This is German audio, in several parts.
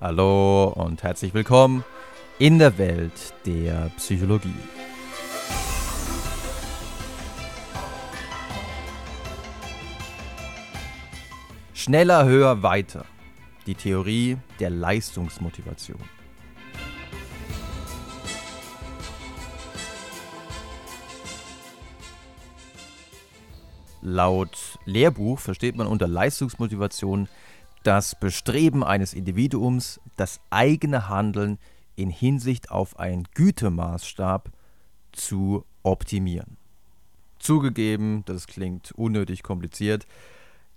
Hallo und herzlich willkommen in der Welt der Psychologie. Schneller, höher, weiter. Die Theorie der Leistungsmotivation. Laut Lehrbuch versteht man unter Leistungsmotivation das Bestreben eines Individuums, das eigene Handeln in Hinsicht auf einen Gütemaßstab zu optimieren. Zugegeben, das klingt unnötig kompliziert.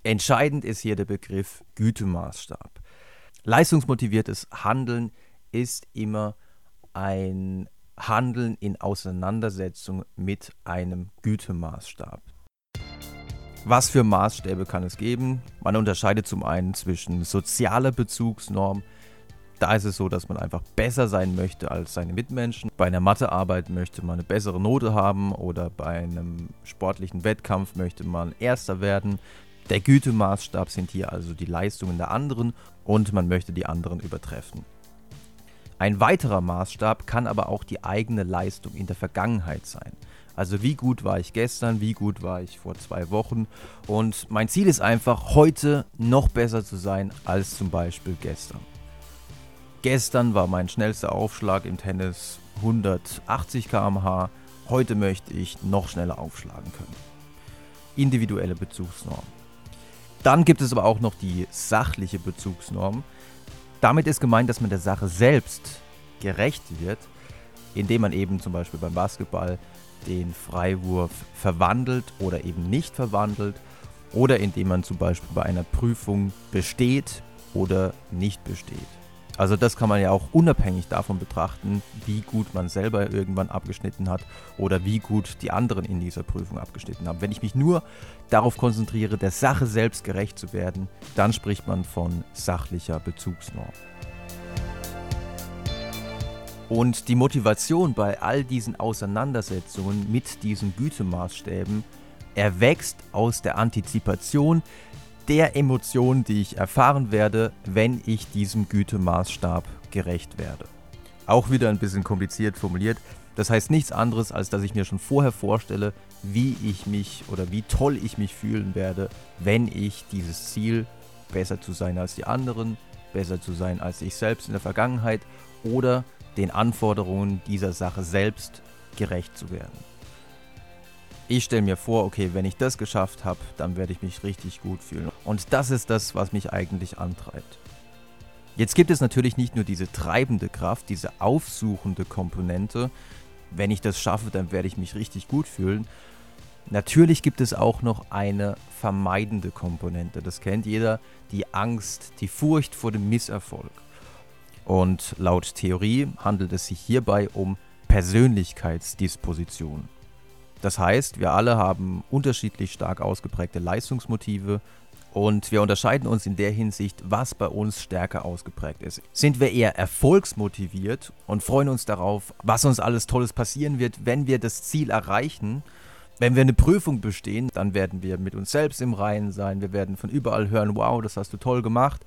Entscheidend ist hier der Begriff Gütemaßstab. Leistungsmotiviertes Handeln ist immer ein Handeln in Auseinandersetzung mit einem Gütemaßstab. Was für Maßstäbe kann es geben? Man unterscheidet zum einen zwischen sozialer Bezugsnorm. Da ist es so, dass man einfach besser sein möchte als seine Mitmenschen. Bei einer Mathearbeit möchte man eine bessere Note haben oder bei einem sportlichen Wettkampf möchte man Erster werden. Der Gütemaßstab sind hier also die Leistungen der anderen und man möchte die anderen übertreffen. Ein weiterer Maßstab kann aber auch die eigene Leistung in der Vergangenheit sein. Also wie gut war ich gestern, wie gut war ich vor zwei Wochen. Und mein Ziel ist einfach, heute noch besser zu sein als zum Beispiel gestern. Gestern war mein schnellster Aufschlag im Tennis 180 km/h. Heute möchte ich noch schneller aufschlagen können. Individuelle Bezugsnorm. Dann gibt es aber auch noch die sachliche Bezugsnorm. Damit ist gemeint, dass man der Sache selbst gerecht wird, indem man eben zum Beispiel beim Basketball den Freiwurf verwandelt oder eben nicht verwandelt oder indem man zum Beispiel bei einer Prüfung besteht oder nicht besteht. Also das kann man ja auch unabhängig davon betrachten, wie gut man selber irgendwann abgeschnitten hat oder wie gut die anderen in dieser Prüfung abgeschnitten haben. Wenn ich mich nur darauf konzentriere, der Sache selbst gerecht zu werden, dann spricht man von sachlicher Bezugsnorm. Und die Motivation bei all diesen Auseinandersetzungen mit diesen Gütemaßstäben erwächst aus der Antizipation der Emotionen, die ich erfahren werde, wenn ich diesem Gütemaßstab gerecht werde. Auch wieder ein bisschen kompliziert formuliert. Das heißt nichts anderes, als dass ich mir schon vorher vorstelle, wie ich mich oder wie toll ich mich fühlen werde, wenn ich dieses Ziel, besser zu sein als die anderen, besser zu sein als ich selbst in der Vergangenheit oder den Anforderungen dieser Sache selbst gerecht zu werden. Ich stelle mir vor, okay, wenn ich das geschafft habe, dann werde ich mich richtig gut fühlen. Und das ist das, was mich eigentlich antreibt. Jetzt gibt es natürlich nicht nur diese treibende Kraft, diese aufsuchende Komponente. Wenn ich das schaffe, dann werde ich mich richtig gut fühlen. Natürlich gibt es auch noch eine vermeidende Komponente. Das kennt jeder, die Angst, die Furcht vor dem Misserfolg. Und laut Theorie handelt es sich hierbei um Persönlichkeitsdisposition. Das heißt, wir alle haben unterschiedlich stark ausgeprägte Leistungsmotive und wir unterscheiden uns in der Hinsicht, was bei uns stärker ausgeprägt ist. Sind wir eher erfolgsmotiviert und freuen uns darauf, was uns alles Tolles passieren wird, wenn wir das Ziel erreichen? Wenn wir eine Prüfung bestehen, dann werden wir mit uns selbst im Reinen sein. Wir werden von überall hören, wow, das hast du toll gemacht.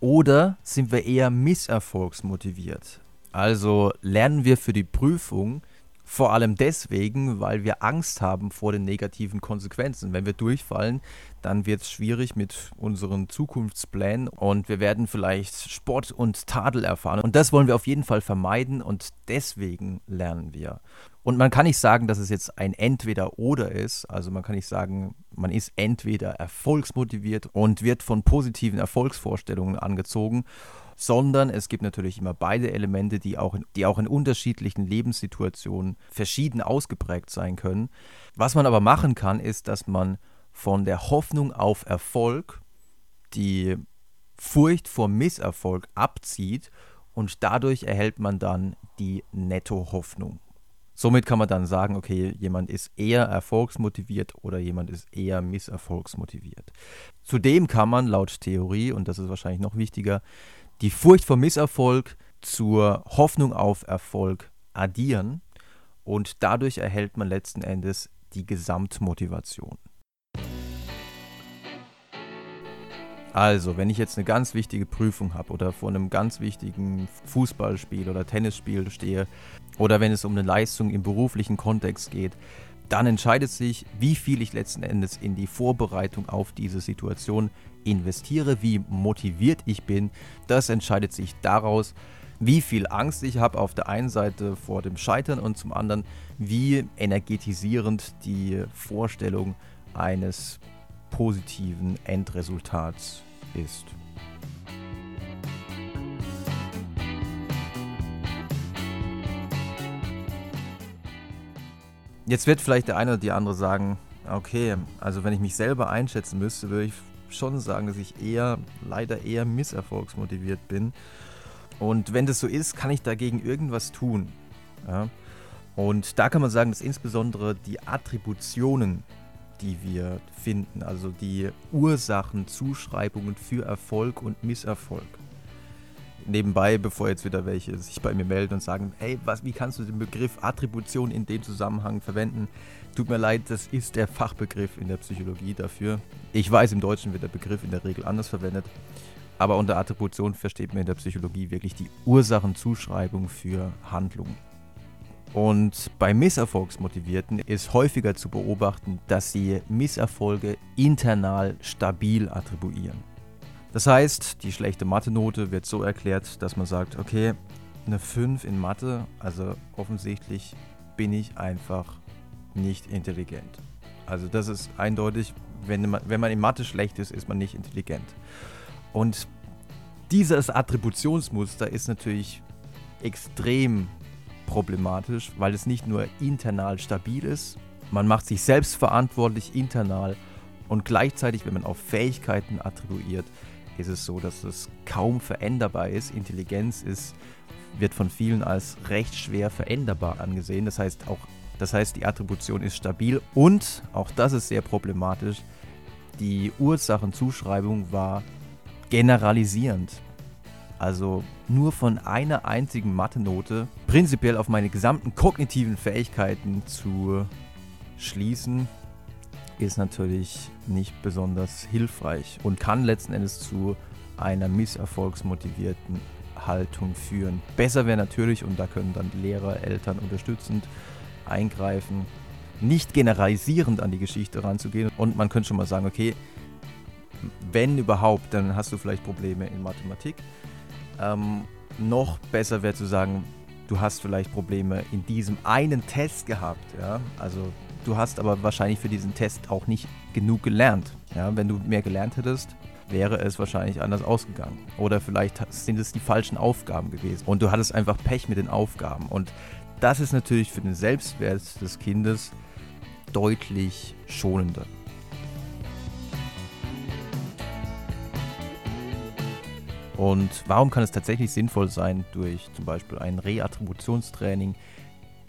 Oder sind wir eher misserfolgsmotiviert? Also lernen wir für die Prüfung vor allem deswegen, weil wir Angst haben vor den negativen Konsequenzen. Wenn wir durchfallen, dann wird es schwierig mit unseren Zukunftsplänen und wir werden vielleicht Spott und Tadel erfahren. Und das wollen wir auf jeden Fall vermeiden und deswegen lernen wir. Und man kann nicht sagen, dass es jetzt ein Entweder-Oder ist. Also man kann nicht sagen, man ist entweder erfolgsmotiviert und wird von positiven Erfolgsvorstellungen angezogen, sondern es gibt natürlich immer beide Elemente, die auch in, die auch in unterschiedlichen Lebenssituationen verschieden ausgeprägt sein können. Was man aber machen kann, ist, dass man von der Hoffnung auf Erfolg die Furcht vor Misserfolg abzieht und dadurch erhält man dann die Netto-Hoffnung. Somit kann man dann sagen, okay, jemand ist eher erfolgsmotiviert oder jemand ist eher misserfolgsmotiviert. Zudem kann man laut Theorie, und das ist wahrscheinlich noch wichtiger, die Furcht vor Misserfolg zur Hoffnung auf Erfolg addieren und dadurch erhält man letzten Endes die Gesamtmotivation. Also, wenn ich jetzt eine ganz wichtige Prüfung habe oder vor einem ganz wichtigen Fußballspiel oder Tennisspiel stehe oder wenn es um eine Leistung im beruflichen Kontext geht, dann entscheidet sich, wie viel ich letzten Endes in die Vorbereitung auf diese Situation investiere, wie motiviert ich bin. Das entscheidet sich daraus, wie viel Angst ich habe auf der einen Seite vor dem Scheitern und zum anderen, wie energetisierend die Vorstellung eines positiven Endresultats ist. Jetzt wird vielleicht der eine oder die andere sagen, okay, also wenn ich mich selber einschätzen müsste, würde ich schon sagen, dass ich eher, leider eher misserfolgsmotiviert bin. Und wenn das so ist, kann ich dagegen irgendwas tun. Ja? Und da kann man sagen, dass insbesondere die Attributionen, die wir finden, also die Ursachenzuschreibungen für Erfolg und Misserfolg, nebenbei, bevor jetzt wieder welche sich bei mir melden und sagen, hey, was, wie kannst du den Begriff Attribution in dem Zusammenhang verwenden? Tut mir leid, das ist der Fachbegriff in der Psychologie dafür. Ich weiß, im Deutschen wird der Begriff in der Regel anders verwendet. Aber unter Attribution versteht man in der Psychologie wirklich die Ursachenzuschreibung für Handlungen. Und bei Misserfolgsmotivierten ist häufiger zu beobachten, dass sie Misserfolge internal stabil attribuieren. Das heißt, die schlechte Mathe-Note wird so erklärt, dass man sagt, okay, eine 5 in Mathe, also offensichtlich bin ich einfach nicht intelligent. Also das ist eindeutig, wenn man, wenn man in Mathe schlecht ist, ist man nicht intelligent. Und dieses Attributionsmuster ist natürlich extrem problematisch, weil es nicht nur internal stabil ist, man macht sich selbst verantwortlich internal und gleichzeitig, wenn man auf Fähigkeiten attribuiert, ist es so, dass es kaum veränderbar ist. Intelligenz ist, wird von vielen als recht schwer veränderbar angesehen. Das heißt, auch, das heißt, die Attribution ist stabil und, auch das ist sehr problematisch, die Ursachenzuschreibung war generalisierend. Also nur von einer einzigen Mathe-Note prinzipiell auf meine gesamten kognitiven Fähigkeiten zu schließen, ist natürlich nicht besonders hilfreich und kann letzten Endes zu einer misserfolgsmotivierten Haltung führen. Besser wäre natürlich, und da können dann Lehrer, Eltern unterstützend eingreifen, nicht generalisierend an die Geschichte ranzugehen. Und man könnte schon mal sagen, okay, wenn überhaupt, dann hast du vielleicht Probleme in Mathematik. Ähm, noch besser wäre zu sagen, du hast vielleicht Probleme in diesem einen Test gehabt. Ja? Also Du hast aber wahrscheinlich für diesen Test auch nicht genug gelernt. Ja, wenn du mehr gelernt hättest, wäre es wahrscheinlich anders ausgegangen. Oder vielleicht sind es die falschen Aufgaben gewesen und du hattest einfach Pech mit den Aufgaben. Und das ist natürlich für den Selbstwert des Kindes deutlich schonender. Und warum kann es tatsächlich sinnvoll sein, durch zum Beispiel ein Reattributionstraining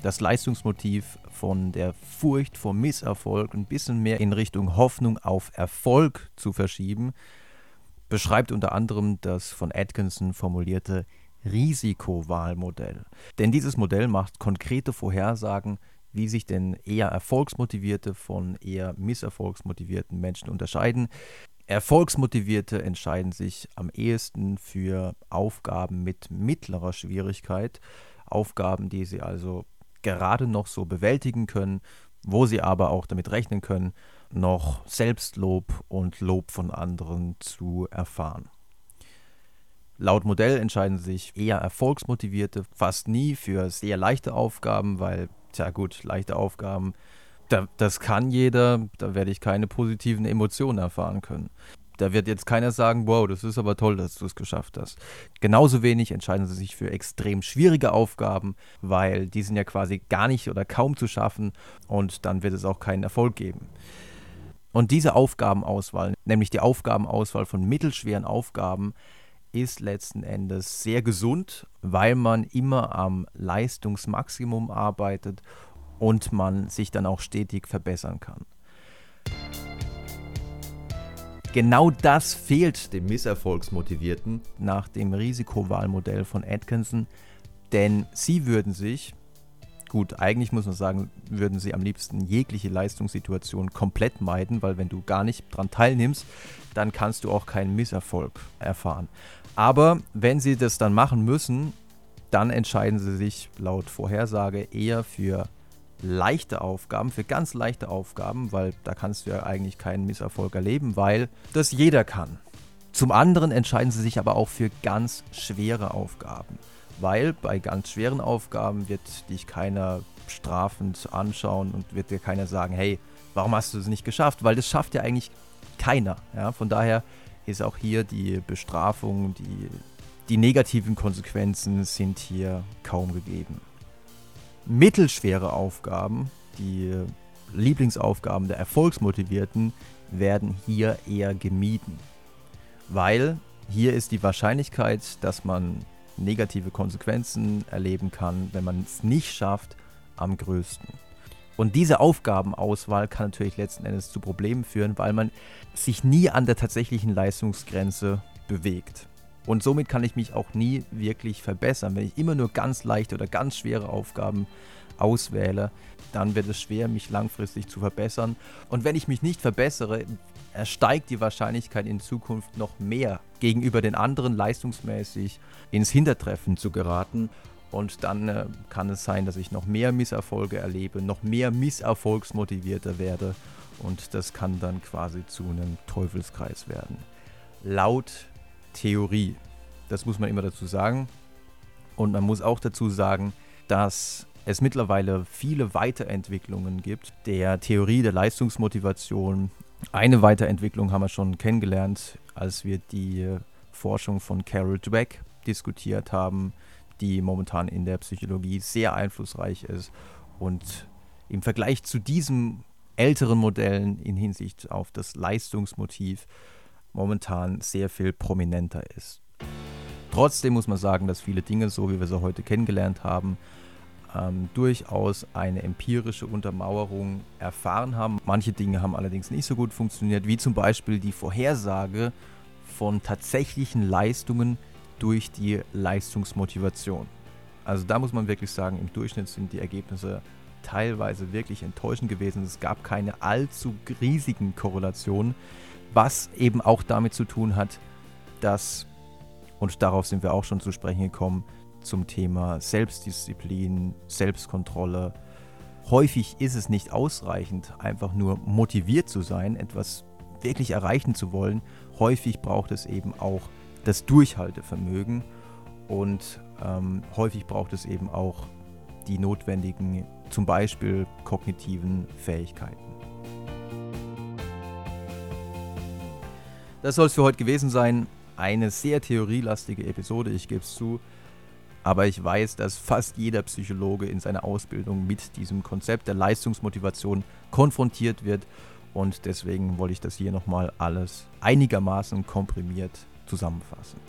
das Leistungsmotiv von der Furcht vor Misserfolg ein bisschen mehr in Richtung Hoffnung auf Erfolg zu verschieben, beschreibt unter anderem das von Atkinson formulierte Risikowahlmodell. Denn dieses Modell macht konkrete Vorhersagen, wie sich denn eher erfolgsmotivierte von eher misserfolgsmotivierten Menschen unterscheiden. Erfolgsmotivierte entscheiden sich am ehesten für Aufgaben mit mittlerer Schwierigkeit, Aufgaben, die sie also gerade noch so bewältigen können, wo sie aber auch damit rechnen können, noch Selbstlob und Lob von anderen zu erfahren. Laut Modell entscheiden sich eher erfolgsmotivierte fast nie für sehr leichte Aufgaben, weil, tja gut, leichte Aufgaben, da, das kann jeder, da werde ich keine positiven Emotionen erfahren können. Da wird jetzt keiner sagen, wow, das ist aber toll, dass du es geschafft hast. Genauso wenig entscheiden sie sich für extrem schwierige Aufgaben, weil die sind ja quasi gar nicht oder kaum zu schaffen und dann wird es auch keinen Erfolg geben. Und diese Aufgabenauswahl, nämlich die Aufgabenauswahl von mittelschweren Aufgaben, ist letzten Endes sehr gesund, weil man immer am Leistungsmaximum arbeitet und man sich dann auch stetig verbessern kann. Genau das fehlt dem Misserfolgsmotivierten nach dem Risikowahlmodell von Atkinson, denn sie würden sich Gut, eigentlich muss man sagen, würden sie am liebsten jegliche Leistungssituation komplett meiden, weil wenn du gar nicht dran teilnimmst, dann kannst du auch keinen Misserfolg erfahren. Aber wenn sie das dann machen müssen, dann entscheiden sie sich laut Vorhersage eher für leichte Aufgaben, für ganz leichte Aufgaben, weil da kannst du ja eigentlich keinen Misserfolg erleben, weil das jeder kann. Zum anderen entscheiden sie sich aber auch für ganz schwere Aufgaben weil bei ganz schweren Aufgaben wird dich keiner strafend anschauen und wird dir keiner sagen, hey, warum hast du es nicht geschafft? Weil das schafft ja eigentlich keiner. Ja? Von daher ist auch hier die Bestrafung, die, die negativen Konsequenzen sind hier kaum gegeben. Mittelschwere Aufgaben, die Lieblingsaufgaben der Erfolgsmotivierten, werden hier eher gemieden. Weil hier ist die Wahrscheinlichkeit, dass man negative Konsequenzen erleben kann, wenn man es nicht schafft, am größten. Und diese Aufgabenauswahl kann natürlich letzten Endes zu Problemen führen, weil man sich nie an der tatsächlichen Leistungsgrenze bewegt. Und somit kann ich mich auch nie wirklich verbessern. Wenn ich immer nur ganz leichte oder ganz schwere Aufgaben auswähle, dann wird es schwer, mich langfristig zu verbessern. Und wenn ich mich nicht verbessere, steigt die Wahrscheinlichkeit in Zukunft noch mehr gegenüber den anderen leistungsmäßig ins Hintertreffen zu geraten. Und dann äh, kann es sein, dass ich noch mehr Misserfolge erlebe, noch mehr misserfolgsmotivierter werde. Und das kann dann quasi zu einem Teufelskreis werden. Laut Theorie. Das muss man immer dazu sagen. Und man muss auch dazu sagen, dass es mittlerweile viele Weiterentwicklungen gibt der Theorie der Leistungsmotivation. Eine Weiterentwicklung haben wir schon kennengelernt, als wir die Forschung von Carol Dweck diskutiert haben, die momentan in der Psychologie sehr einflussreich ist und im Vergleich zu diesen älteren Modellen in Hinsicht auf das Leistungsmotiv momentan sehr viel prominenter ist. Trotzdem muss man sagen, dass viele Dinge, so wie wir sie heute kennengelernt haben, ähm, durchaus eine empirische Untermauerung erfahren haben. Manche Dinge haben allerdings nicht so gut funktioniert, wie zum Beispiel die Vorhersage von tatsächlichen Leistungen durch die Leistungsmotivation. Also da muss man wirklich sagen, im Durchschnitt sind die Ergebnisse teilweise wirklich enttäuschend gewesen. Es gab keine allzu riesigen Korrelationen, was eben auch damit zu tun hat, dass, und darauf sind wir auch schon zu sprechen gekommen, zum Thema Selbstdisziplin, Selbstkontrolle. Häufig ist es nicht ausreichend, einfach nur motiviert zu sein, etwas wirklich erreichen zu wollen. Häufig braucht es eben auch das Durchhaltevermögen und ähm, häufig braucht es eben auch die notwendigen, zum Beispiel kognitiven Fähigkeiten. Das soll es für heute gewesen sein. Eine sehr theorielastige Episode, ich gebe es zu. Aber ich weiß, dass fast jeder Psychologe in seiner Ausbildung mit diesem Konzept der Leistungsmotivation konfrontiert wird. Und deswegen wollte ich das hier nochmal alles einigermaßen komprimiert zusammenfassen.